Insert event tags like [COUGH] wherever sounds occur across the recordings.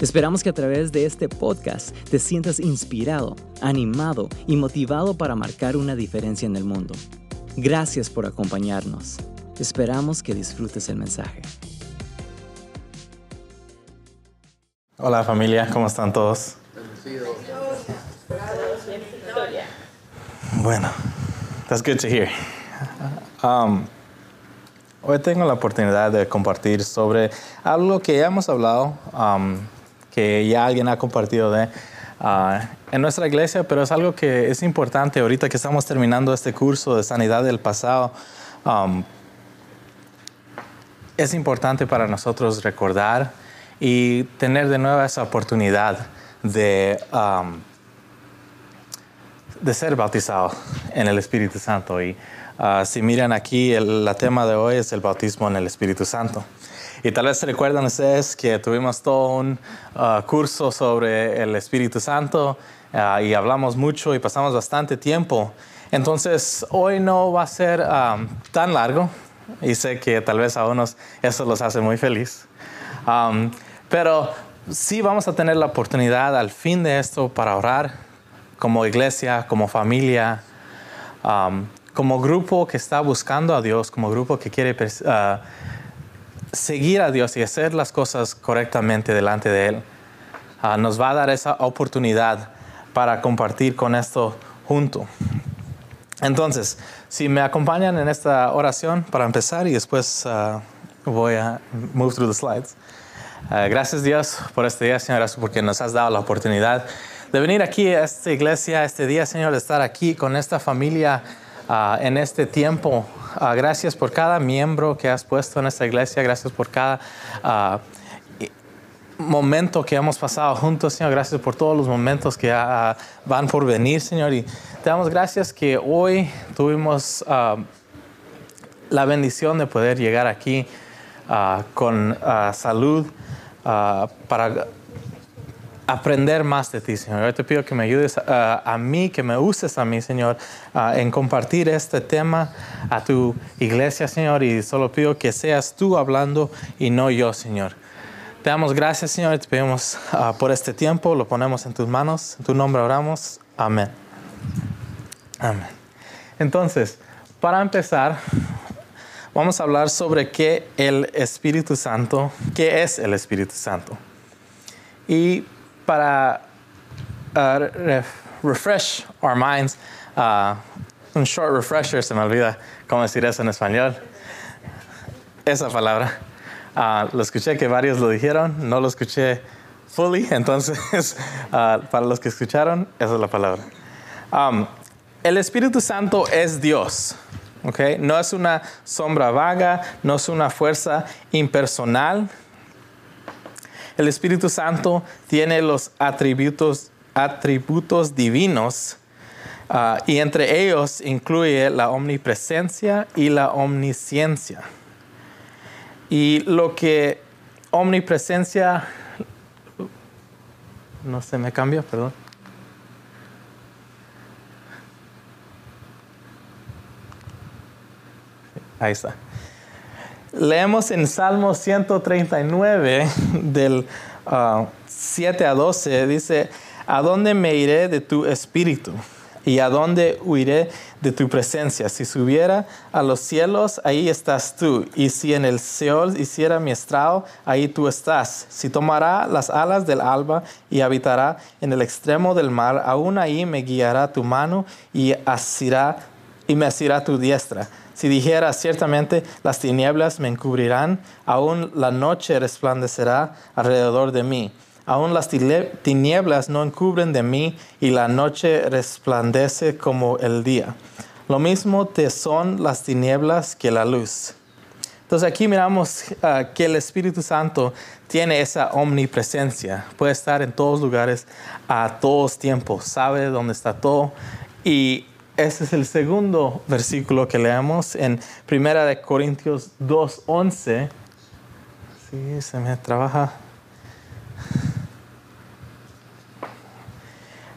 Esperamos que a través de este podcast te sientas inspirado, animado y motivado para marcar una diferencia en el mundo. Gracias por acompañarnos. Esperamos que disfrutes el mensaje. Hola familia, ¿cómo están todos? Bueno, that's good to hear. Um, hoy tengo la oportunidad de compartir sobre algo que ya hemos hablado um, que ya alguien ha compartido de ah, en nuestra iglesia, pero es algo que es importante ahorita que estamos terminando este curso de sanidad del pasado. Um, es importante para nosotros recordar y tener de nuevo esa oportunidad de, um, de ser bautizado en el Espíritu Santo. Y uh, si miran aquí, el tema de hoy es el bautismo en el Espíritu Santo. Y tal vez recuerdan ustedes que tuvimos todo un uh, curso sobre el Espíritu Santo uh, y hablamos mucho y pasamos bastante tiempo. Entonces, hoy no va a ser um, tan largo y sé que tal vez a unos eso los hace muy feliz. Pero sí vamos a tener la oportunidad al fin de esto para orar como iglesia, como familia, como grupo que está buscando a Dios, como grupo que quiere seguir a Dios y hacer las cosas correctamente delante de Él, uh, nos va a dar esa oportunidad para compartir con esto junto. Entonces, si me acompañan en esta oración para empezar y después uh, voy a move through the slides. Uh, gracias Dios por este día, Señor, porque nos has dado la oportunidad de venir aquí a esta iglesia, este día, Señor, de estar aquí con esta familia uh, en este tiempo Uh, gracias por cada miembro que has puesto en esta iglesia. Gracias por cada uh, momento que hemos pasado juntos, Señor. Gracias por todos los momentos que van por venir, Señor. Y te damos gracias que hoy tuvimos la bendición de poder llegar aquí con salud para aprender más de ti, Señor. Yo te pido que me ayudes a mí, que me uses a mí, Señor, en compartir este tema a tu iglesia, Señor, y solo pido que seas tú hablando y no yo, Señor. Te damos gracias, Señor, y te pedimos por este tiempo, lo ponemos en tus manos, en tu nombre oramos. Amén. Amén. Entonces, para empezar, vamos a hablar sobre qué el Espíritu Santo, qué es el Espíritu Santo. Y para uh, refresh our minds, uh, un short refresher, se me olvida cómo decir eso en español. Esa palabra. Uh, lo escuché que varios lo dijeron, no lo escuché fully, entonces [LAUGHS] para los que escucharon, esa es la palabra. Um, el Espíritu Santo es Dios. Okay? No es una sombra vaga, no es una fuerza impersonal, el Espíritu Santo tiene los atributos, atributos divinos uh, y entre ellos incluye la omnipresencia y la omnisciencia. Y lo que omnipresencia, no se me cambia, perdón. Ahí está. Leemos en Salmo 139 del 7 ah, a 12, dice, ¿a dónde me iré de tu espíritu? ¿Y a dónde huiré de tu presencia? Si subiera a los cielos, ahí estás tú. Y si en el Seol hiciera mi estrado, ahí tú estás. Si tomará las alas del alba y habitará en el extremo del mar, aún ahí me guiará tu mano y, asirá, y me asirá tu diestra. Si dijera ciertamente las tinieblas me encubrirán, aún la noche resplandecerá alrededor de mí. Aún las tinieblas no encubren de mí y la noche resplandece como el día. Lo mismo te son las tinieblas que la luz. Entonces aquí miramos ah, que el Espíritu Santo tiene esa omnipresencia, puede estar en todos lugares a todos tiempos, sabe dónde está todo y ese es el segundo versículo que leemos en Primera Corintios 2:11. Sí, se me trabaja.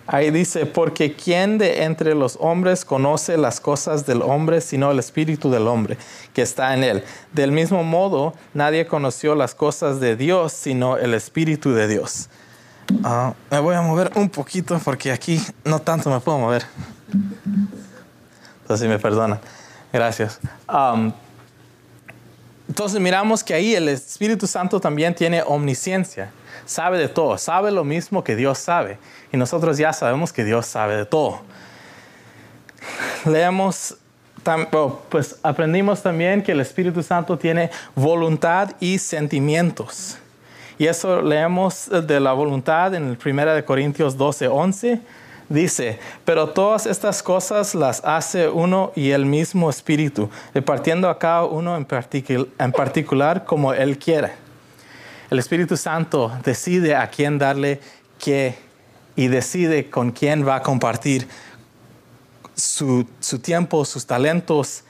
Ahí dice, porque ¿quién de entre los hombres conoce las cosas del hombre sino el espíritu del hombre que está en él? Del mismo modo, nadie conoció las cosas de Dios sino el espíritu de Dios. Ah, me voy a mover un poquito porque aquí no tanto me puedo mover. Entonces, me perdonan. Gracias. Um, entonces miramos que ahí el Espíritu Santo también tiene omnisciencia sabe de todo, sabe lo mismo que Dios sabe. Y nosotros ya sabemos que Dios sabe de todo. Leemos, pues aprendimos también que el Espíritu Santo tiene voluntad y sentimientos. Y eso leemos de la voluntad en el 1 Corintios 12, 11. Dice, pero todas estas cosas las hace uno y el mismo Espíritu, repartiendo a cada uno en, en particular como Él quiere. El Espíritu Santo decide a quién darle qué y decide con quién va a compartir su, tiempo, sus talentos.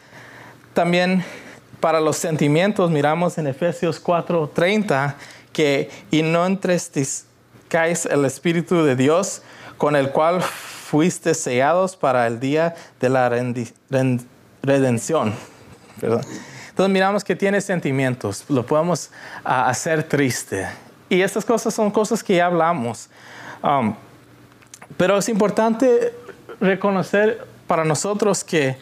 También para los sentimientos miramos en Efesios 4:30 que y no entristezcáis el Espíritu de Dios con el cual fuiste sellados para el día de la redención. Perdón. Entonces miramos que tiene sentimientos, lo podemos ah, hacer triste. Y estas cosas son cosas que ya hablamos. Um, pero es importante reconocer para nosotros que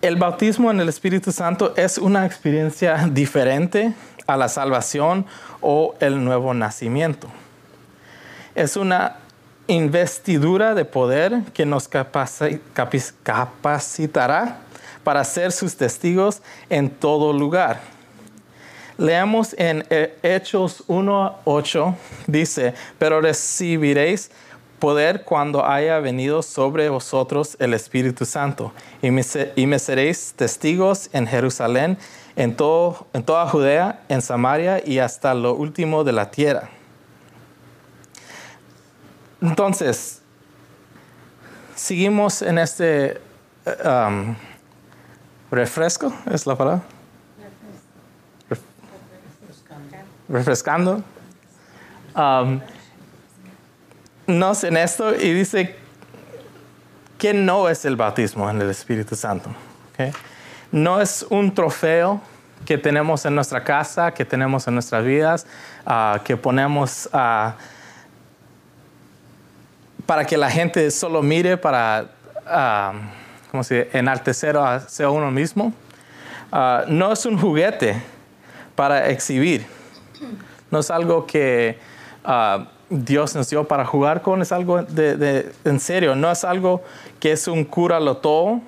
el bautismo en el Espíritu Santo es una experiencia diferente a la salvación o el nuevo nacimiento. Es una investidura de poder que nos capacitará para ser sus testigos en todo lugar. Leamos en eh, Hechos 1.8, dice, pero recibiréis poder cuando haya venido sobre vosotros el Espíritu Santo, y me, seréis testigos en Jerusalén, en, todo, en toda Judea, en Samaria y hasta lo último de la tierra. Entonces, seguimos en este... Eh, um, refresco es la palabra. Refrescando. Um, nos en esto y dice que no es el bautismo en el Espíritu Santo. No es un trofeo que tenemos en nuestra casa, que tenemos en nuestras vidas, uh, que ponemos uh, para que la gente solo mire para uh, como si enaltecer a uno mismo. Ah, no es un juguete para exhibir. No es algo que ah, Dios nos dio para jugar con, es algo de, en serio. No es algo que es un cúralo todo.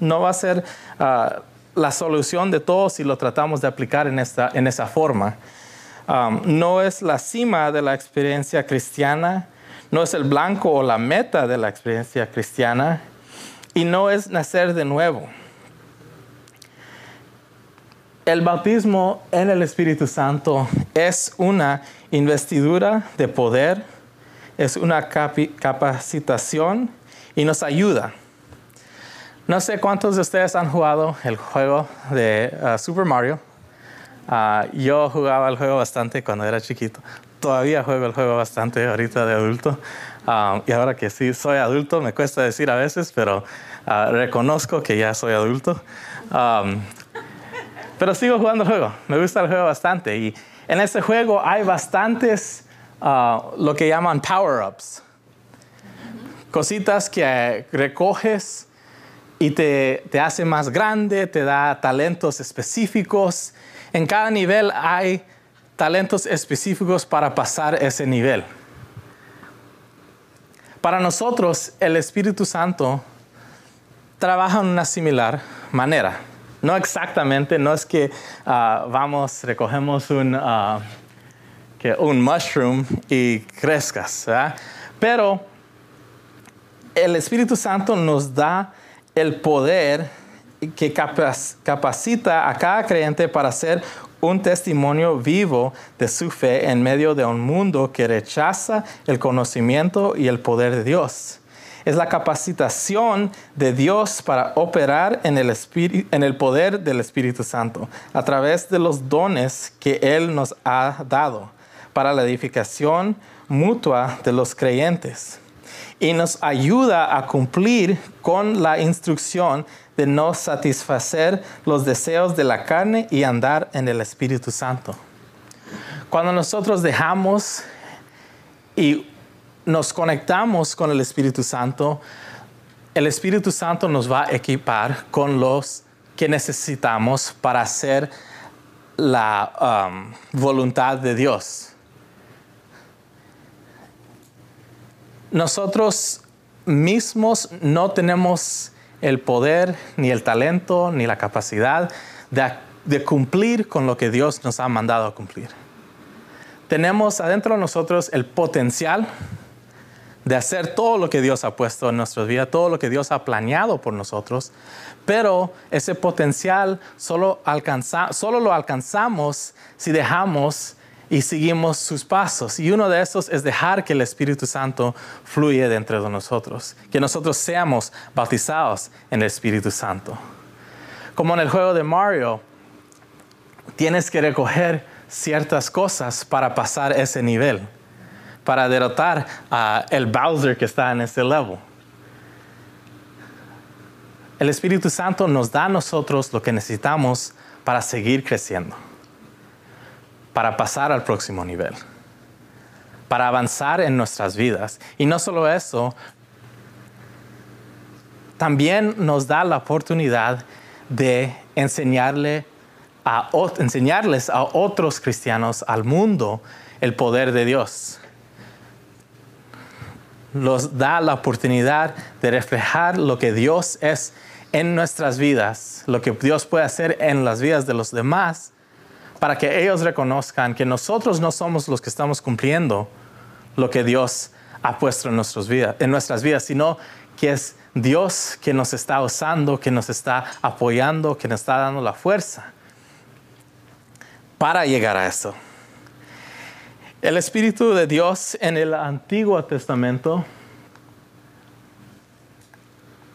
No va a ser la solución de todo si lo tratamos de aplicar en, esta, en esa forma. no es la cima de la experiencia cristiana, no es el blanco o la meta de la experiencia cristiana, y no es nacer de nuevo. El bautismo en el Espíritu Santo es una investidura de poder, es una capacitación y nos ayuda. No sé cuántos de ustedes han jugado el juego de uh, Super Mario. Uh, yo jugaba el juego bastante cuando era chiquito. Todavía juego el juego bastante ahorita de adulto. Um, y ahora que sí soy adulto, me cuesta decir a veces, pero uh, reconozco que ya soy adulto. Um, pero sigo jugando el juego, me gusta el juego bastante. Y en ese juego hay bastantes uh, lo que llaman power-ups. Cositas que recoges y te, te hace más grande, te da talentos específicos. En cada nivel hay talentos específicos para pasar ese nivel. Para nosotros, el Espíritu Santo trabaja en una similar manera. No exactamente, no es que ah, vamos, recogemos un, uh, un mushroom y crezcas, pero el Espíritu Santo nos da el poder que capacita a cada creyente para ser un testimonio vivo de su fe en medio de un mundo que rechaza el conocimiento y el poder de Dios. es la capacitación de Dios para operar en el, en el poder del Espíritu Santo a través de los dones que Él nos ha dado para la edificación mutua de los creyentes y nos ayuda a cumplir con la instrucción de no satisfacer los deseos de la carne y andar en el Espíritu Santo. Cuando nosotros dejamos y nos conectamos con el Espíritu Santo, el Espíritu Santo nos va a equipar con los que necesitamos para hacer la um, voluntad de Dios. Nosotros mismos no tenemos el poder, ni el talento, ni la capacidad de, cumplir con lo que Dios nos ha mandado a cumplir. Tenemos adentro de nosotros el potencial de hacer todo lo que Dios ha puesto en nuestra vida, todo lo que Dios ha planeado por nosotros, pero ese potencial solo, alcanza, solo lo alcanzamos si dejamos y seguimos sus pasos. Y uno de esos es dejar que el Espíritu Santo fluya dentro de nosotros, que nosotros seamos bautizados en el Espíritu Santo. Como en el juego de Mario, tienes que recoger ciertas cosas para pasar ese nivel, para derrotar a el Bowser que está en ese level. El Espíritu Santo nos da a nosotros lo que necesitamos para seguir creciendo para pasar al próximo nivel, para avanzar en nuestras vidas. Y no solo eso, también nos da la oportunidad de enseñarle a, enseñarles a otros cristianos, al mundo, el poder de Dios. Nos da la oportunidad de reflejar lo que Dios es en nuestras vidas, lo que Dios puede hacer en las vidas de los demás para que ellos reconozcan que nosotros no somos los que estamos cumpliendo lo que Dios ha puesto en, nuestras vidas, en nuestras vidas, sino que es Dios que nos está usando, que nos está apoyando, que nos está dando la fuerza para llegar a eso. El Espíritu de Dios en el Antiguo Testamento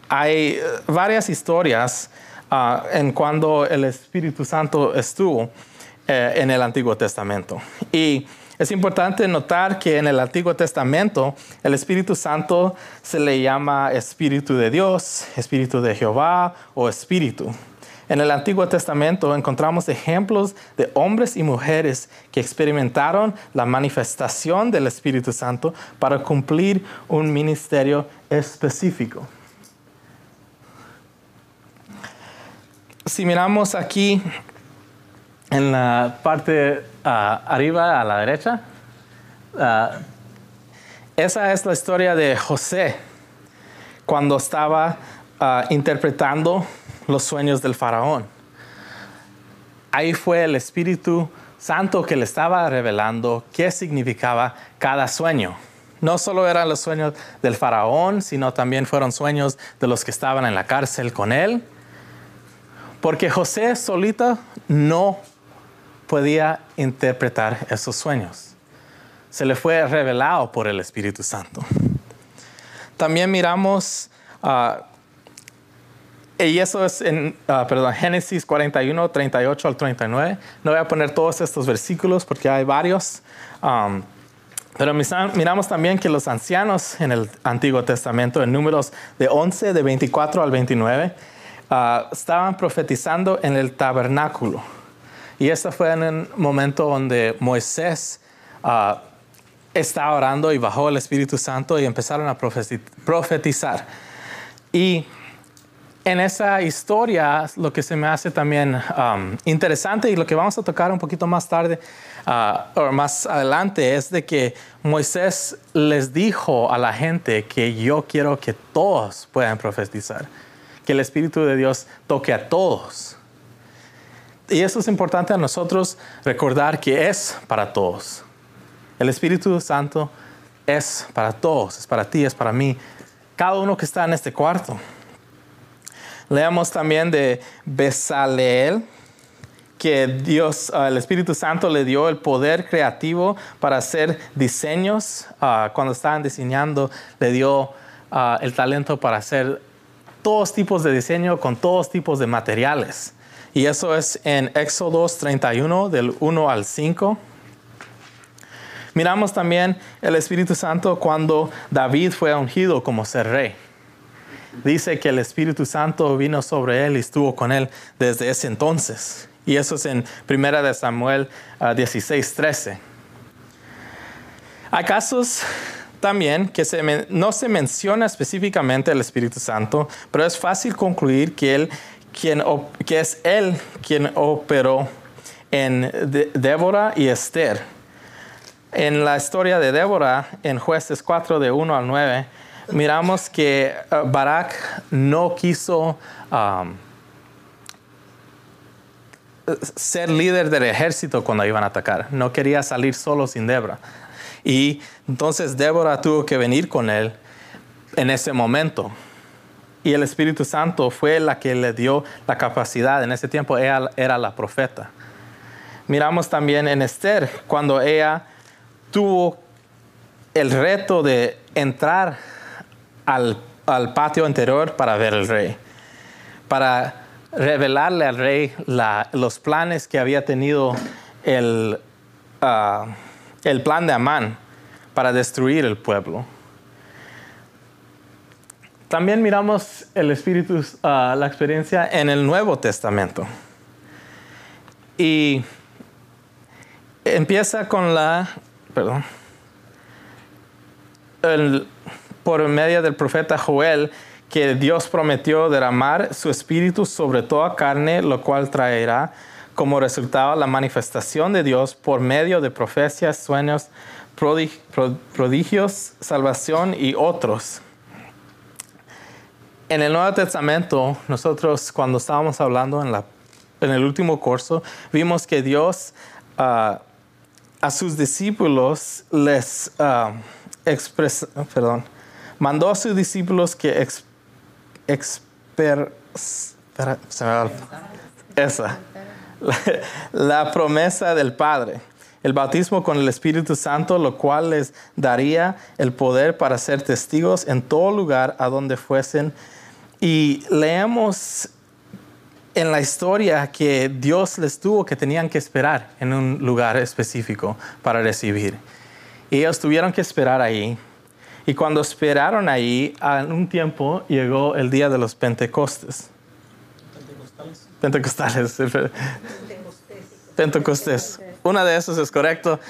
hay varias historias ah, en cuando el Espíritu Santo estuvo. Eh, en el Antiguo Testamento. Y es importante notar que en el Antiguo Testamento el Espíritu Santo se le llama Espíritu de Dios, Espíritu de Jehová o Espíritu. En el Antiguo Testamento encontramos ejemplos de hombres y mujeres que experimentaron la manifestación del Espíritu Santo para cumplir un ministerio específico. Si miramos aquí en la parte ah, arriba a la derecha, ah, esa es la historia de José cuando estaba ah, interpretando los sueños del faraón. Ahí fue el Espíritu Santo que le estaba revelando qué significaba cada sueño. No solo eran los sueños del faraón, sino también fueron sueños de los que estaban en la cárcel con él. Porque José solito no podía interpretar esos sueños. Se le fue revelado por el Espíritu Santo. También miramos, uh, y eso es en uh, perdón, Génesis 41, 38 al 39. No voy a poner todos estos versículos porque hay varios. Um, pero miramos también que los ancianos en el Antiguo Testamento, en números de 11, de 24 al 29, uh, estaban profetizando en el tabernáculo. Y este fue en un momento donde Moisés uh, estaba orando y bajó el Espíritu Santo y empezaron a profetizar. Y en esa historia, lo que se me hace también interesante y lo que vamos a tocar un poquito más tarde uh, o más adelante es de que Moisés les dijo a la gente que yo quiero que todos puedan profetizar, que el Espíritu de Dios toque a todos. Y eso es importante a nosotros recordar que es para todos. El Espíritu Santo es para todos, es para ti, es para mí, cada uno que está en este cuarto. Leamos también de Besaleel, que Dios, ah, el Espíritu Santo le dio el poder creativo para hacer diseños. Ah, cuando estaban diseñando, le dio ah, el talento para hacer todos tipos de diseño con todos tipos de materiales. Y eso es en Éxodo 31, del 1 al 5. Miramos también el Espíritu Santo cuando David fue ungido como ser rey. Dice que el Espíritu Santo vino sobre él y estuvo con él desde ese entonces. Y eso es en 1 de Samuel 16, ah, 13. Hay casos también que no se menciona específicamente el Espíritu Santo, pero es fácil concluir que, él, quien, que es Él quien operó en Débora y Esther. En la historia de Débora, en jueces 4 de 1 al 9, miramos que uh, Barak no quiso um, ser líder del ejército cuando iban a atacar. No quería salir solo sin Débora. Y entonces Débora tuvo que venir con él en ese momento. Y el Espíritu Santo fue la que le dio la capacidad. En ese tiempo ella era la profeta. Miramos también en Esther, cuando ella tuvo el reto de entrar al, patio interior para ver al rey, para revelarle al rey los planes que había tenido el, ah, el plan de Amán para destruir el pueblo. También miramos el Espíritu, ah, la experiencia en el Nuevo Testamento. Y empieza con la, perdón, por medio del profeta Joel, que Dios prometió derramar su espíritu sobre toda carne, lo cual traerá como resultado la manifestación de Dios por medio de profecías, sueños, prodigios, salvación y otros. En el Nuevo Testamento, nosotros cuando estábamos hablando en, la, en el último curso, vimos que Dios ah, a sus discípulos les uh, perdón, mandó a sus discípulos que ex, esa, [LAUGHS] la, promesa del Padre, el bautismo con el Espíritu Santo, lo cual les daría el poder para ser testigos en todo lugar a donde fuesen. Y leemos en la historia que Dios les tuvo que tenían que esperar en un lugar específico para recibir. Y ellos tuvieron que esperar ahí. Y cuando esperaron ahí, en un tiempo llegó el día de los Pentecostes. Pentecostales. [LAUGHS] Pentecostés. Una de esos es correcto.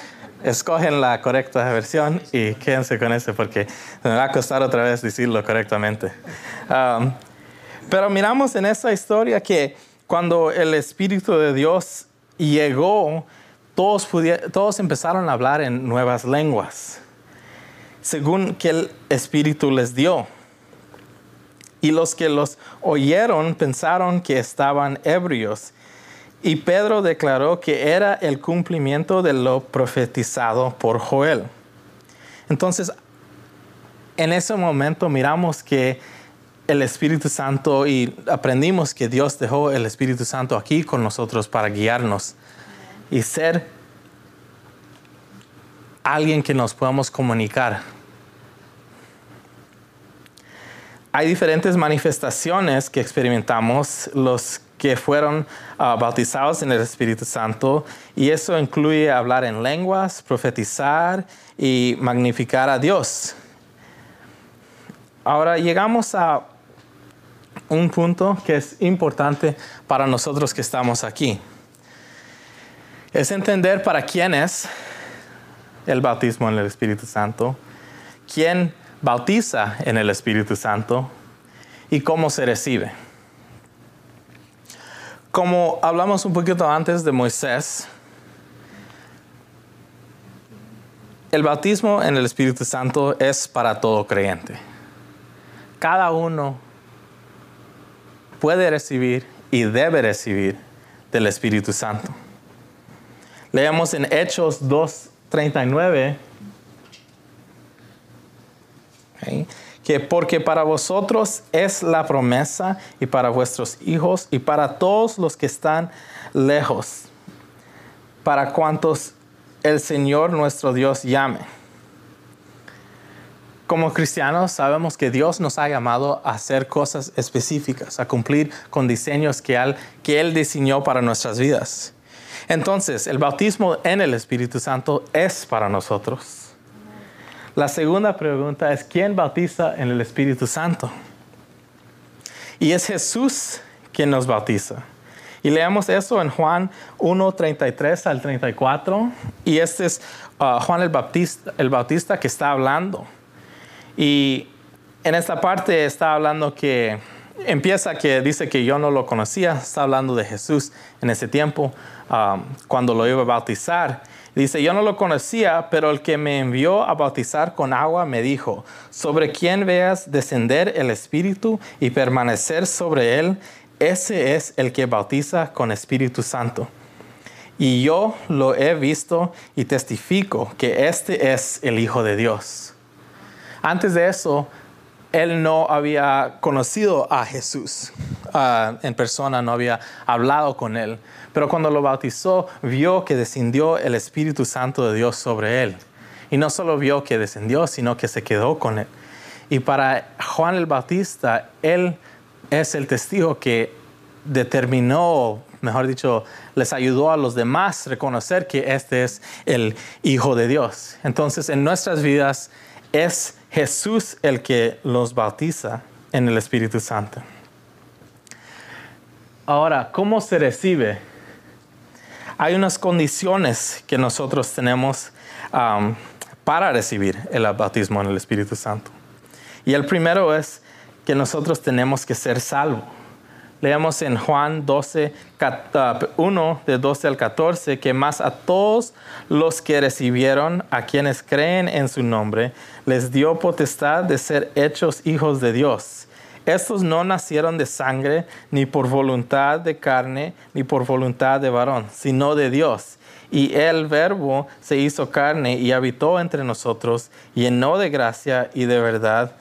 Escogen la correcta versión y quédense con ese porque me va a costar otra vez decirlo correctamente. Um, pero miramos en esa historia que cuando el Espíritu de Dios llegó, todos, todos empezaron a hablar en nuevas lenguas, según que el Espíritu les dio. Y los que los oyeron pensaron que estaban ebrios. Y Pedro declaró que era el cumplimiento de lo profetizado por Joel. Entonces, en ese momento miramos que el Espíritu Santo y aprendimos que Dios dejó el Espíritu Santo aquí con nosotros para guiarnos y ser alguien que nos podamos comunicar hay diferentes manifestaciones que experimentamos los que fueron ah, bautizados en el Espíritu Santo y eso incluye hablar en lenguas, profetizar y magnificar a Dios. Ahora llegamos a un punto que es importante para nosotros que estamos aquí. Es entender para quién es el bautismo en el Espíritu Santo, quién bautiza en el Espíritu Santo y cómo se recibe. Como hablamos un poquito antes de Moisés, el bautismo en el Espíritu Santo es para todo creyente. Cada uno puede recibir y debe recibir del Espíritu Santo. Leemos en Hechos 2.39 que porque para vosotros es la promesa y para vuestros hijos y para todos los que están lejos, para cuantos el Señor nuestro Dios llame. como cristianos sabemos que Dios nos ha llamado a hacer cosas específicas, a cumplir con diseños que Él, que él diseñó para nuestras vidas. Entonces, el bautismo en el Espíritu Santo es para nosotros. La segunda pregunta es, ¿quién bautiza en el Espíritu Santo? Y es Jesús quien nos bautiza. Y leamos eso en Juan 1, 33 al 34. Y este es uh, Juan el Bautista, el Bautista que está hablando. Y en esta parte está hablando que empieza que dice que yo no lo conocía, está hablando de Jesús en ese tiempo, um, cuando lo iba a bautizar. Dice, yo no lo conocía, pero el que me envió a bautizar con agua me dijo, sobre quien veas descender el Espíritu y permanecer sobre él, ese es el que bautiza con Espíritu Santo. Y yo lo he visto y testifico que este es el Hijo de Dios. Antes de eso, él no había conocido a Jesús ah, en persona, no había hablado con él. Pero cuando lo bautizó, vio que descendió el Espíritu Santo de Dios sobre él. Y no solo vio que descendió, sino que se quedó con él. Y para Juan el Bautista, él es el testigo que determinó, mejor dicho, les ayudó a los demás a reconocer que este es el Hijo de Dios. Entonces, en nuestras vidas es Jesús el que los bautiza en el Espíritu Santo. Ahora, ¿cómo se recibe? Hay unas condiciones que nosotros tenemos para recibir el bautismo en el Espíritu Santo. Y el primero es que nosotros tenemos que ser salvos. Leemos en Juan 12, 1 de 12 al 14, que más a todos los que recibieron, a quienes creen en su nombre, les dio potestad de ser hechos hijos de Dios. Estos no nacieron de sangre, ni por voluntad de carne, ni por voluntad de varón, sino de Dios. Y el verbo se hizo carne y habitó entre nosotros, llenó de gracia y de verdad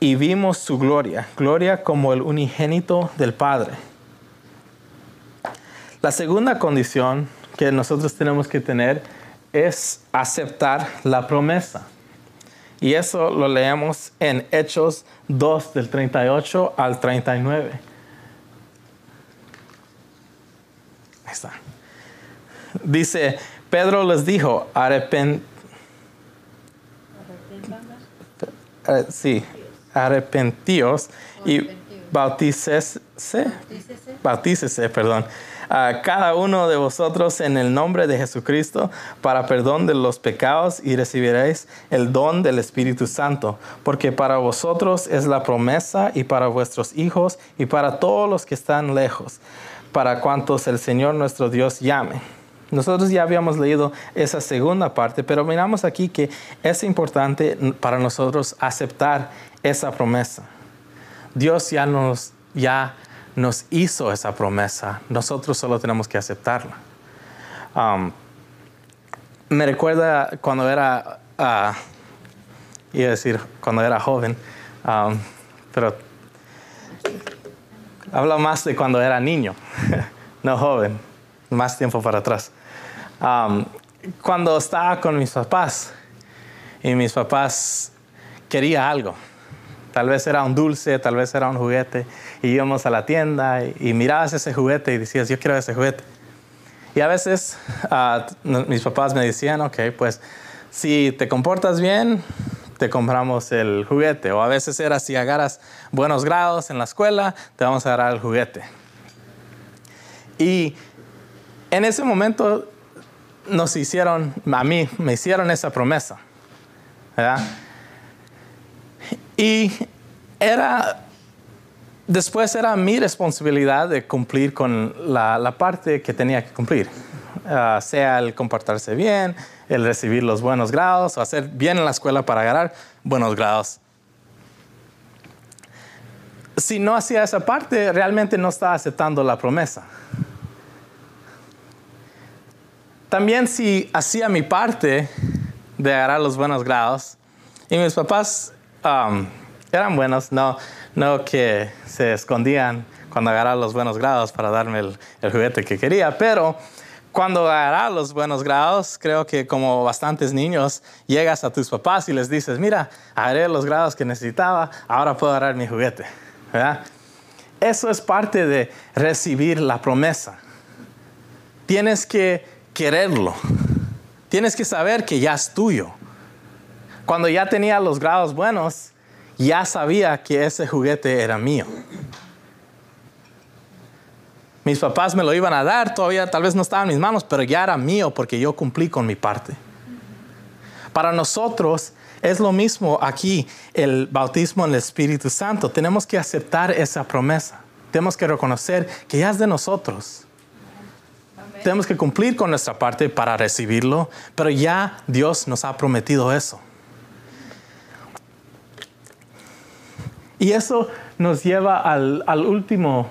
y vimos su gloria, gloria como el unigénito del Padre. La segunda condición que nosotros tenemos que tener es aceptar la promesa. Y eso lo leemos en Hechos 2 del 38 al 39. Ahí está. Dice, Pedro les dijo, arrepent... Eh, sí, arrepentíos y bautícese, bautícese, perdón, a cada uno de vosotros en el nombre de Jesucristo para perdón de los pecados y recibiréis el don del Espíritu Santo, porque para vosotros es la promesa y para vuestros hijos y para todos los que están lejos, para cuantos el Señor nuestro Dios llame. Nosotros ya habíamos leído esa segunda parte, pero miramos aquí que es importante para nosotros aceptar esa promesa. Dios ya nos, ya nos hizo esa promesa, nosotros solo tenemos que aceptarla. Um, me recuerda cuando era, uh, iba a decir, cuando era joven, um, pero habla más de cuando era niño, [LAUGHS] no joven, más tiempo para atrás. Um, cuando estaba con mis papás y mis papás quería algo Tal vez era un dulce, tal vez era un juguete. Y íbamos a la tienda y, mirabas ese juguete y decías, yo quiero ese juguete. Y a veces ah, mis papás me decían, ok, pues si te comportas bien, te compramos el juguete. O a veces era si agarras buenos grados en la escuela, te vamos a dar el juguete. Y en ese momento nos hicieron, a mí me hicieron esa promesa. ¿verdad? Y era, después era mi responsabilidad de cumplir con la, parte que tenía que cumplir, ah, sea el comportarse bien, el recibir los buenos grados o hacer bien en la escuela para ganar buenos grados. Si no hacía esa parte, realmente no estaba aceptando la promesa. También si hacía mi parte de agarrar los buenos grados, y mis papás Um, eran buenos, no, no que se escondían cuando agarraba los buenos grados para darme el, juguete que quería, pero cuando agarras los buenos grados, creo que como bastantes niños, llegas a tus papás y les dices, mira, agarré los grados que necesitaba, ahora puedo agarrar mi juguete. Eso es parte de recibir la promesa. Tienes que quererlo. Tienes que saber que ya es tuyo. Cuando ya tenía los grados buenos, ya sabía que ese juguete era mío. Mis papás me lo iban a dar, todavía tal vez no estaba en mis manos, pero ya era mío porque yo cumplí con mi parte. Para nosotros es lo mismo aquí, el bautismo en el Espíritu Santo. Tenemos que aceptar esa promesa. Tenemos que reconocer que ya es de nosotros. Tenemos que cumplir con nuestra parte para recibirlo, pero ya Dios nos ha prometido eso. Y eso nos lleva al, al último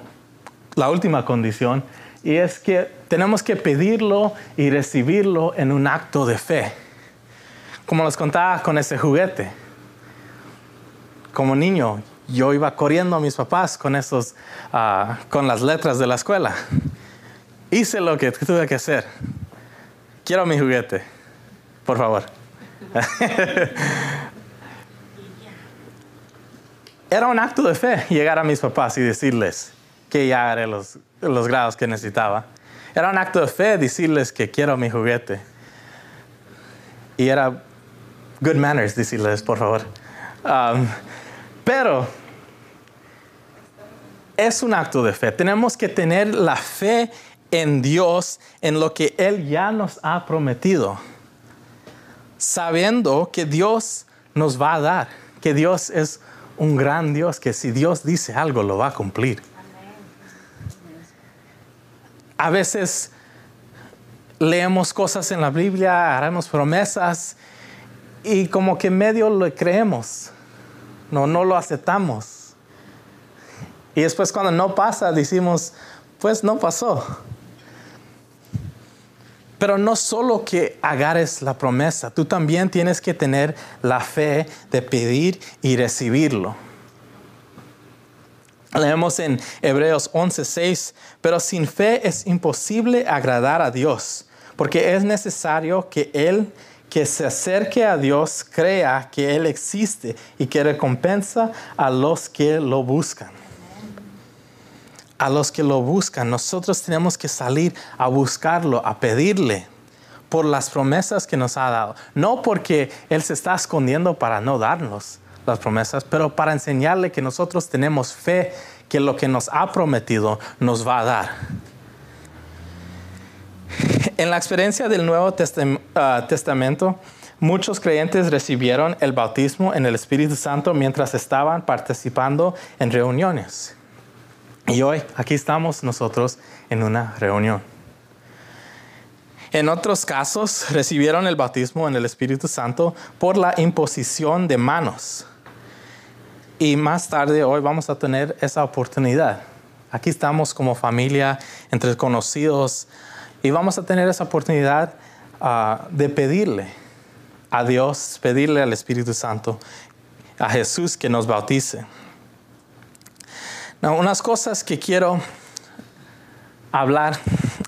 la última condición, y es que tenemos que pedirlo y recibirlo en un acto de fe. Como les contaba con ese juguete. Como niño, yo iba corriendo a mis papás con esos, ah, con las letras de la escuela. Hice lo que tuve que hacer. Quiero mi juguete, por favor. [LAUGHS] Era un acto de fe llegar a mis papás y decirles, que ya haré los, los grados que necesitaba. Era un acto de fe decirles que quiero mi juguete. Y era good manners decirles, por favor. Um, pero es un acto de fe. Tenemos que tener la fe en Dios, en lo que Él ya nos ha prometido, sabiendo que Dios nos va a dar, que Dios es un gran Dios, que si Dios dice algo, lo va a cumplir a veces leemos cosas en la Biblia, haremos promesas y como que medio lo creemos, no, no lo aceptamos. Y después cuando no pasa decimos, pues no pasó. Pero no solo que agarres la promesa, tú también tienes que tener la fe de pedir y recibirlo. Leemos en Hebreos 11:6, pero sin fe es imposible agradar a Dios, porque es necesario que Él que se acerque a Dios crea que Él existe y que recompensa a los que lo buscan. A los que lo buscan, nosotros tenemos que salir a buscarlo, a pedirle por las promesas que nos ha dado. No porque Él se está escondiendo para no darnos, las promesas, pero para enseñarle que nosotros tenemos fe que lo que nos ha prometido nos va a dar. En la experiencia del Nuevo ah, Testamento, muchos creyentes recibieron el bautismo en el Espíritu Santo mientras estaban participando en reuniones. Y hoy aquí estamos nosotros en una reunión. En otros casos [LAUGHS] recibieron el bautismo en el Espíritu Santo por la imposición de manos. Y más tarde hoy vamos a tener esa oportunidad. Aquí estamos como familia, entre conocidos, y vamos a tener esa oportunidad ah, de pedirle a Dios, pedirle al Espíritu Santo, a Jesús que nos bautice. Unas cosas que quiero hablar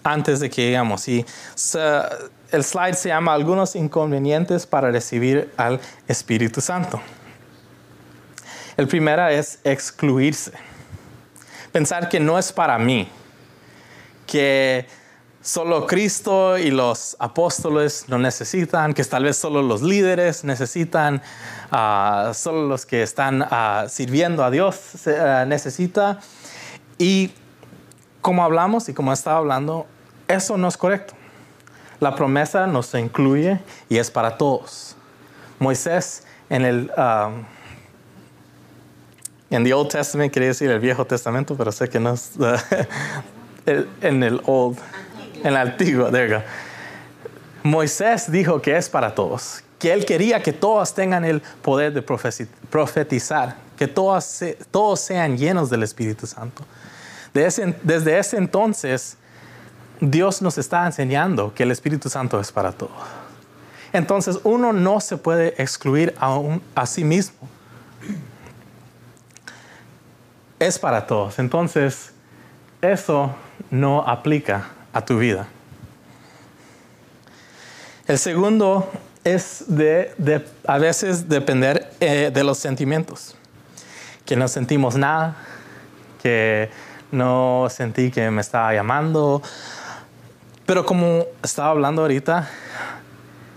antes de que llegamos. Y el slide se llama Algunos inconvenientes para recibir al Espíritu Santo. El primero es excluirse. Pensar que no es para mí, que solo Cristo y los apóstoles lo necesitan, que tal vez solo los líderes necesitan, uh, solo los que están uh, sirviendo a Dios uh, necesita. Y como hablamos y como estaba hablando, eso no es correcto. La promesa nos incluye y es para todos. Moisés en el en el Old Testament quería decir el Viejo Testamento, pero sé que no es [LAUGHS] en el Old, en [LAUGHS] el Antiguo. There Moisés dijo que es para todos, que él quería que todos tengan el poder de profetizar, que todos sean llenos del Espíritu Santo. desde ese entonces, Dios nos está enseñando que el Espíritu Santo es para todos. Entonces uno no se puede excluir a, a sí mismo es para todos. Entonces, eso no aplica a tu vida. El segundo es de, a veces depender eh, de los sentimientos, que no sentimos nada, que no sentí que me estaba llamando, pero como estaba hablando ahorita,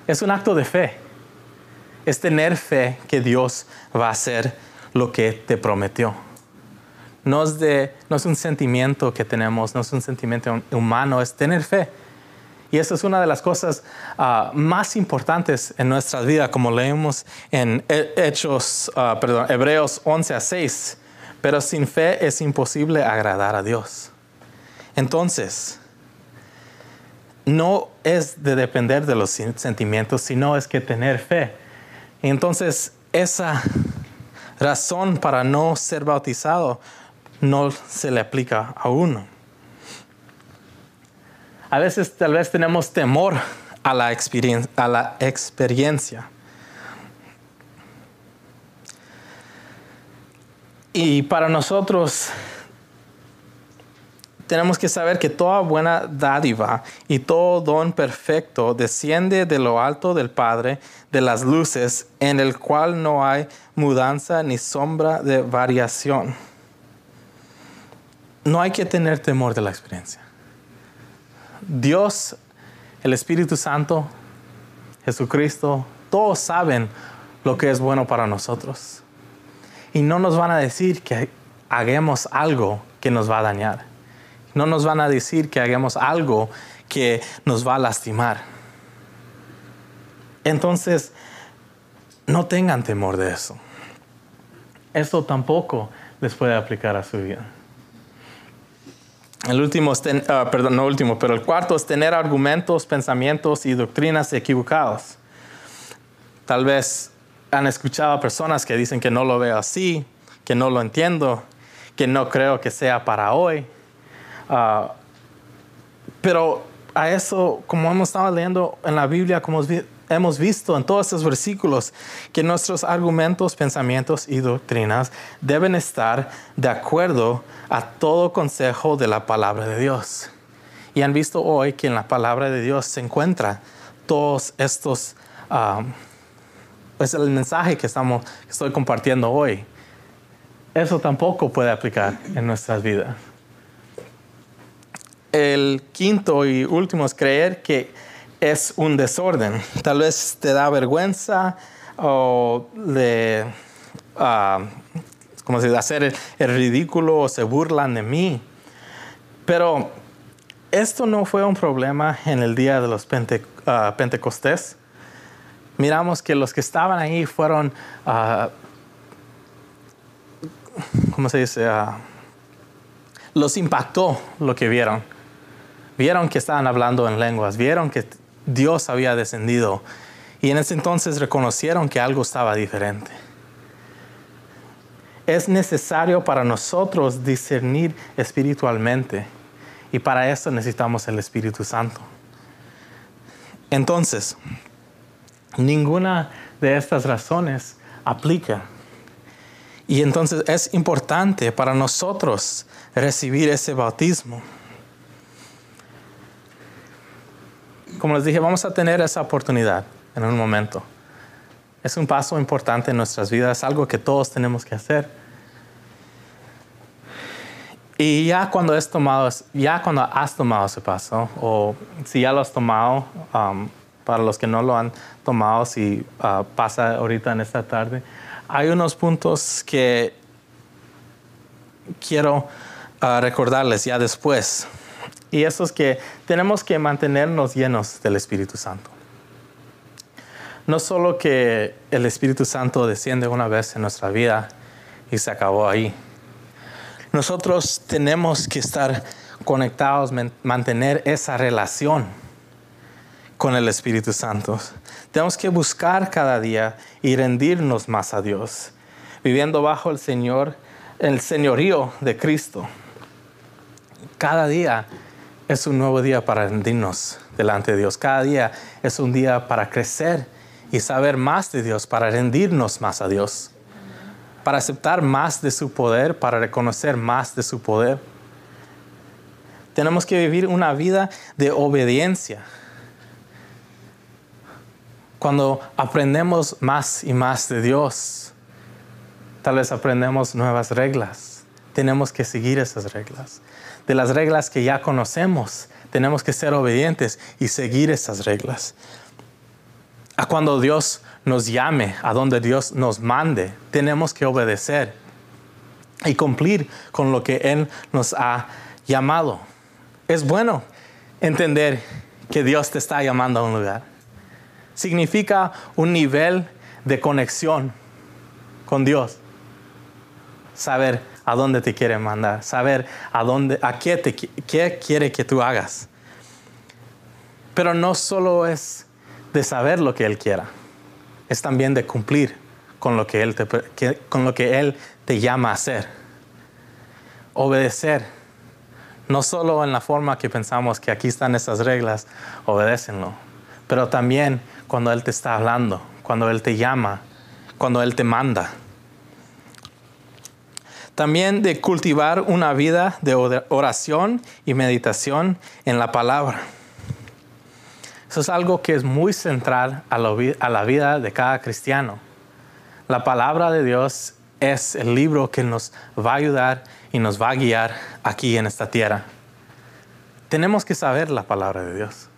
es un acto de fe, es tener fe que Dios va a hacer lo que te prometió. No es, de, no es un sentimiento que tenemos, no es un sentimiento humano, es tener fe y esa es una de las cosas ah, más importantes en nuestra vida, como leemos en Hechos, uh, perdón, Hebreos 11 a 6. Pero sin fe es imposible agradar a Dios. Entonces, no es de depender de los sentimientos, sino es que tener fe. Entonces, esa razón para no ser bautizado no se le aplica a uno. A veces tal vez tenemos temor a la, a la experiencia. Y para nosotros tenemos que saber que toda buena dádiva y todo don perfecto desciende de lo alto del Padre de las luces, en el cual no hay mudanza ni sombra de variación. No hay que tener temor de la experiencia. Dios, el Espíritu Santo, Jesucristo, todos saben lo que es bueno para nosotros. Y no nos van a decir que hagamos algo que nos va a dañar. No nos van a decir que hagamos algo que nos va a lastimar. Entonces, no tengan temor de eso. Eso tampoco les puede aplicar a su vida. El último, ah, perdón, no último, pero el cuarto es tener argumentos, pensamientos y doctrinas equivocados. Tal vez han escuchado a personas que dicen que no lo veo así, que no lo entiendo, que no creo que sea para hoy. Ah, pero a eso, como hemos estado leyendo en la Biblia, como hemos visto en todos estos versículos que nuestros argumentos, pensamientos y doctrinas deben estar de acuerdo a todo consejo de la palabra de Dios. Y han visto hoy que en la palabra de Dios se encuentra todos estos, um, es el mensaje que, estamos, estoy compartiendo hoy. Eso tampoco puede aplicar en nuestras vidas. El quinto y último es creer que es un desorden. Tal vez te da vergüenza o de uh, como si hacer el, ridículo o se burlan de mí. Pero esto no fue un problema en el día de los uh, Pentecostés. Miramos que los que estaban ahí fueron, uh, ¿cómo se dice? los impactó lo que vieron. Vieron que estaban hablando en lenguas, vieron que Dios había descendido y en ese entonces reconocieron que algo estaba diferente. Es necesario para nosotros discernir espiritualmente y para eso necesitamos el Espíritu Santo. Entonces, ninguna de estas razones aplica. Y entonces es importante para nosotros recibir ese bautismo. Como les dije, vamos a tener esa oportunidad en un momento. Es un paso importante en nuestras vidas, algo que todos tenemos que hacer. Y ya cuando, has tomado, ya cuando has tomado ese paso, o si ya lo has tomado, um, para los que no lo han tomado, si uh, pasa ahorita en esta tarde, hay unos puntos que quiero uh, recordarles ya después. Y eso es que tenemos que mantenernos llenos del Espíritu Santo. No solo que el Espíritu Santo desciende una vez en nuestra vida y se acabó ahí. Nosotros tenemos que estar conectados, mantener esa relación con el Espíritu Santo. Tenemos que buscar cada día y rendirnos más a Dios, viviendo bajo el Señor, el señorío de Cristo. Cada día es un nuevo día para rendirnos delante de Dios. Cada día es un día para crecer y saber más de Dios, para rendirnos más a Dios, para aceptar más de su poder, para reconocer más de su poder. Tenemos que vivir una vida de obediencia. Cuando aprendemos más y más de Dios, tal vez aprendemos nuevas reglas. Tenemos que seguir esas reglas. De las reglas que ya conocemos, tenemos que ser obedientes y seguir esas reglas. A cuando Dios nos llame, a donde Dios nos mande, tenemos que obedecer y cumplir con lo que Él nos ha llamado. Es bueno entender que Dios te está llamando a un lugar. Significa un nivel de conexión con Dios. Saber a dónde te quiere mandar, saber a dónde, a qué, te, qué quiere que tú hagas. Pero no solo es de saber lo que Él quiera, es también de cumplir con lo que Él te, con lo que Él te llama a hacer. Obedecer, no solo en la forma que pensamos que aquí están esas reglas, obedécenlo, pero también cuando Él te está hablando, cuando Él te llama, cuando Él te manda. También de cultivar una vida de oración y meditación en la palabra. Eso es algo que es muy central a la vida de cada cristiano. La palabra de Dios es el libro que nos va a ayudar y nos va a guiar aquí en esta tierra. Tenemos que saber la palabra de Dios.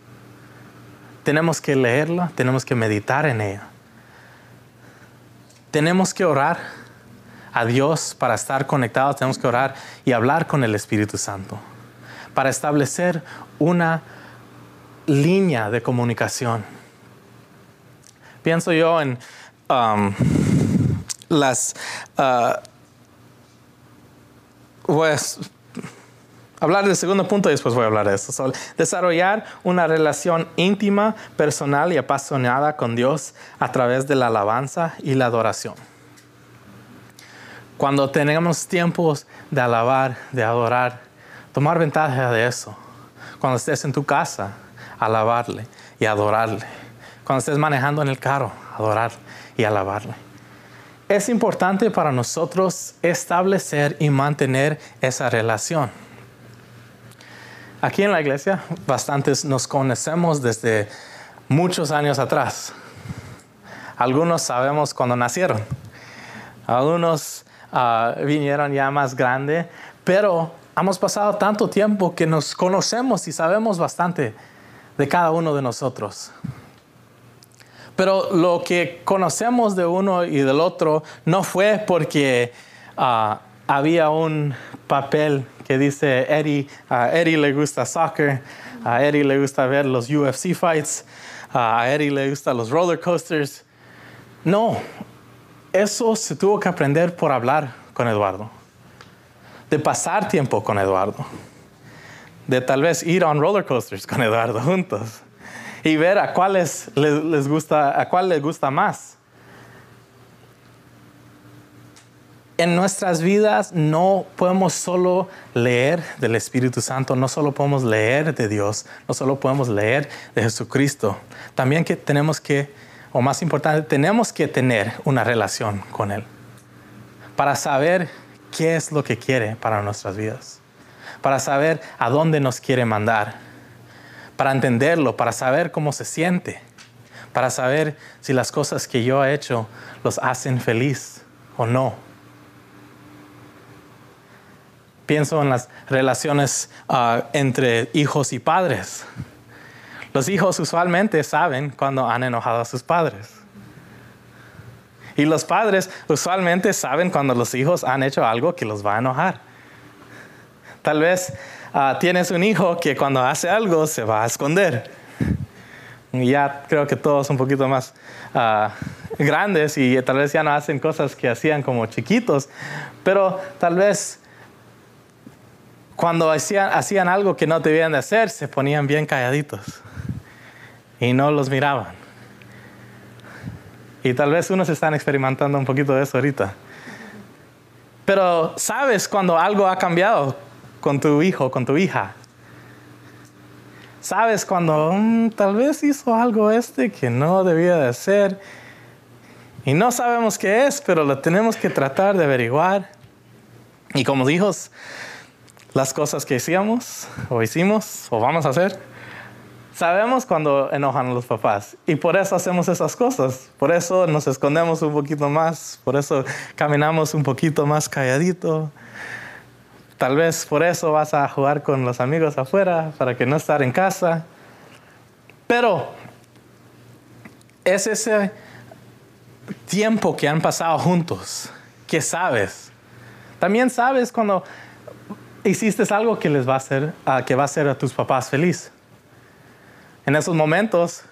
Tenemos que leerla, tenemos que meditar en ella. Tenemos que orar a Dios para estar conectados, tenemos que orar y hablar con el Espíritu Santo para establecer una línea de comunicación. Pienso yo en um, las... A hablar del segundo punto y después voy a hablar de esto. desarrollar una relación íntima, personal y apasionada con Dios a través de la alabanza y la adoración. Cuando tenemos tiempos de alabar, de adorar, tomar ventaja de eso. Cuando estés en tu casa, alabarle y adorarle. Cuando estés manejando en el carro, adorar y alabarle. Es importante para nosotros establecer y mantener esa relación. Aquí en la iglesia, bastantes nos conocemos desde muchos años atrás. Algunos sabemos cuando nacieron. Algunos ah, vinieron ya más grande, pero hemos pasado tanto tiempo que nos conocemos y sabemos bastante de cada uno de nosotros. Pero lo que conocemos de uno y del otro no fue porque ah, había un papel que dice Eddie, a Eddie le gusta soccer, a Eddie le gusta ver los UFC fights, a Eddie le gusta los roller coasters. No, eso se tuvo que aprender por hablar con Eduardo, de pasar tiempo con Eduardo de tal vez ir a roller coasters con Eduardo juntos y ver a cuáles les, gusta, a cuál les gusta más. En nuestras vidas no podemos solo leer del Espíritu Santo, no solo podemos leer de Dios, no solo podemos leer de Jesucristo. También que tenemos que, o más importante, tenemos que tener una relación con Él para saber qué es lo que quiere para nuestras vidas para saber a dónde nos quiere mandar, para entenderlo, para saber cómo se siente, para saber si las cosas que yo he hecho los hacen feliz o no. Pienso en las relaciones ah, entre hijos y padres. Los hijos usualmente saben cuando han enojado a sus padres. Y los padres usualmente saben cuando los hijos han hecho algo que los va a enojar. Tal vez ah, tienes un hijo que cuando hace algo se va a esconder. Ya creo que todos un poquito más ah, grandes y tal vez ya no hacen cosas que hacían como chiquitos, pero tal vez cuando hacían, hacían algo que no debían de hacer, se ponían bien calladitos y no los miraban. Y tal vez unos están experimentando un poquito de eso ahorita. Pero sabes cuando algo ha cambiado, con tu hijo, con tu hija. Sabes cuando mm, tal vez hizo algo este que no debía de hacer y no sabemos qué es, pero lo tenemos que tratar de averiguar. Y como hijos, las cosas que hicimos o hicimos o vamos a hacer, Sabemos cuando enojan a los papás y por eso hacemos esas cosas. Por eso nos escondemos un poquito más, por eso caminamos un poquito más calladito. Tal vez por eso vas a jugar con los amigos afuera para que no estar en casa. Pero es ese tiempo que han pasado juntos que sabes. También sabes cuando hiciste algo que les va a hacer, que va a hacer a tus papás feliz. En esos momentos,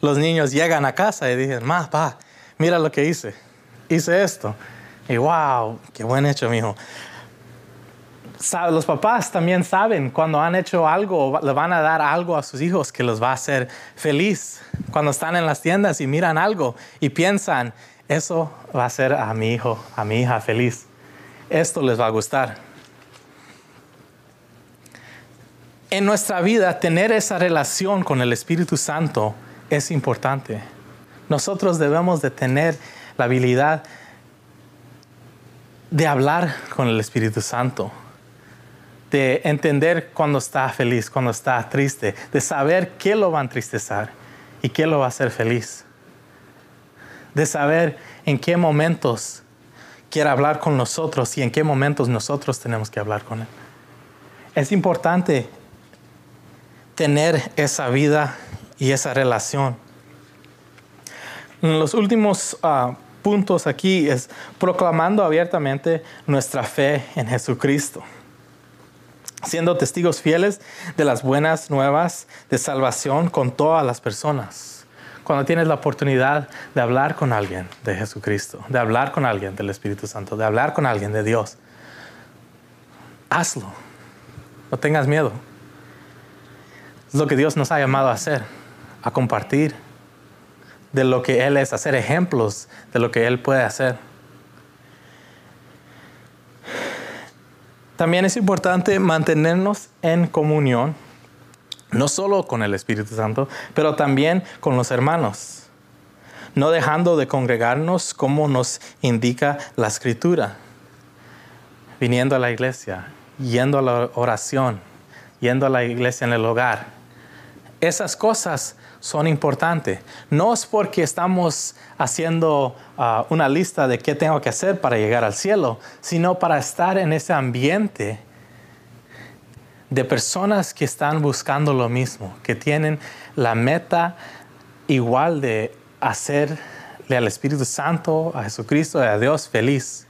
los niños llegan a casa y dicen, ma, pa, mira lo que hice. Hice esto. Y wow, qué buen hecho, mijo. Los papás también saben cuando han hecho algo, le van a dar algo a sus hijos que los va a hacer feliz. Cuando están en las tiendas y miran algo y piensan, eso va a hacer a mi hijo, a mi hija feliz. Esto les va a gustar. En nuestra vida tener esa relación con el Espíritu Santo es importante. Nosotros debemos de tener la habilidad de hablar con el Espíritu Santo, de entender cuando está feliz, cuando está triste, de saber qué lo va a entristecer y qué lo va a hacer feliz, de saber en qué momentos quiere hablar con nosotros y en qué momentos nosotros tenemos que hablar con Él. Es importante tener esa vida y esa relación. Los últimos ah, puntos aquí es proclamando abiertamente nuestra fe en Jesucristo, siendo testigos fieles de las buenas nuevas de salvación con todas las personas. Cuando tienes la oportunidad de hablar con alguien de Jesucristo, de hablar con alguien del Espíritu Santo, de hablar con alguien de Dios, hazlo. No tengas miedo. Es lo que Dios nos ha llamado a hacer, a compartir de lo que Él es, hacer ejemplos de lo que Él puede hacer. También es importante mantenernos en comunión, no solo con el Espíritu Santo, pero también con los hermanos, no dejando de congregarnos como nos indica la Escritura, viniendo a la iglesia, yendo a la oración, yendo a la iglesia en el hogar, esas cosas son importantes. No es porque estamos haciendo ah, una lista de qué tengo que hacer para llegar al cielo, sino para estar en ese ambiente de personas que están buscando lo mismo, que tienen la meta igual de hacerle al Espíritu Santo, a Jesucristo, a Dios feliz.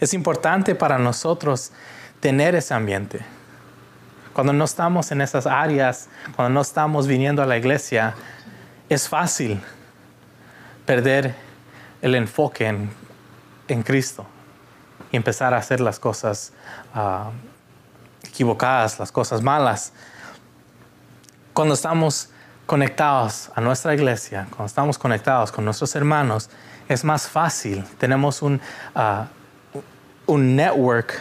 Es importante para nosotros tener ese ambiente cuando no estamos en esas áreas, cuando no estamos viniendo a la iglesia, es fácil perder el enfoque en, Cristo y empezar a hacer las cosas ah, equivocadas, las cosas malas. Cuando estamos conectados a nuestra iglesia, cuando estamos conectados con nuestros hermanos, es más fácil. Tenemos un, ah, un network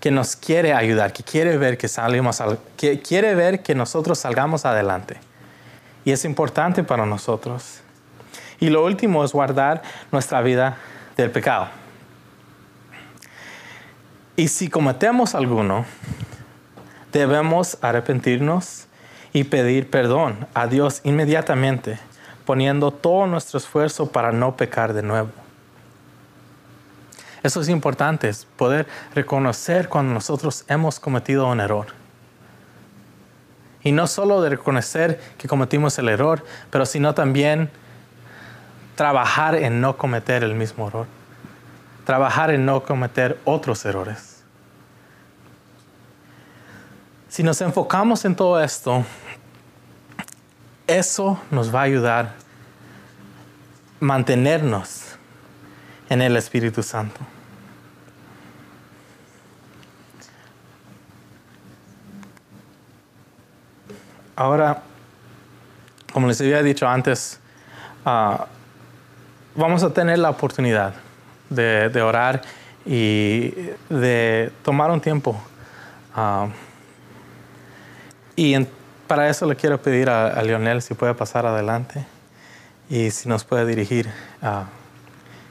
que nos quiere ayudar, que quiere ver que salimos, que quiere ver que nosotros salgamos adelante. Y es importante para nosotros. Y lo último es guardar nuestra vida del pecado. Y si cometemos alguno, debemos arrepentirnos y pedir perdón a Dios inmediatamente, poniendo todo nuestro esfuerzo para no pecar de nuevo. Eso es importante, es poder reconocer cuando nosotros hemos cometido un error. Y no solo de reconocer que cometimos el error, pero sino también trabajar en no cometer el mismo error. Trabajar en no cometer otros errores. Si nos enfocamos en todo esto, eso nos va a ayudar a mantenernos en el Espíritu Santo. Ahora, como les había dicho antes, ah, vamos a tener la oportunidad de, orar y de tomar un tiempo. Ah, y para eso le quiero pedir a, Lionel si puede pasar adelante y si nos puede dirigir a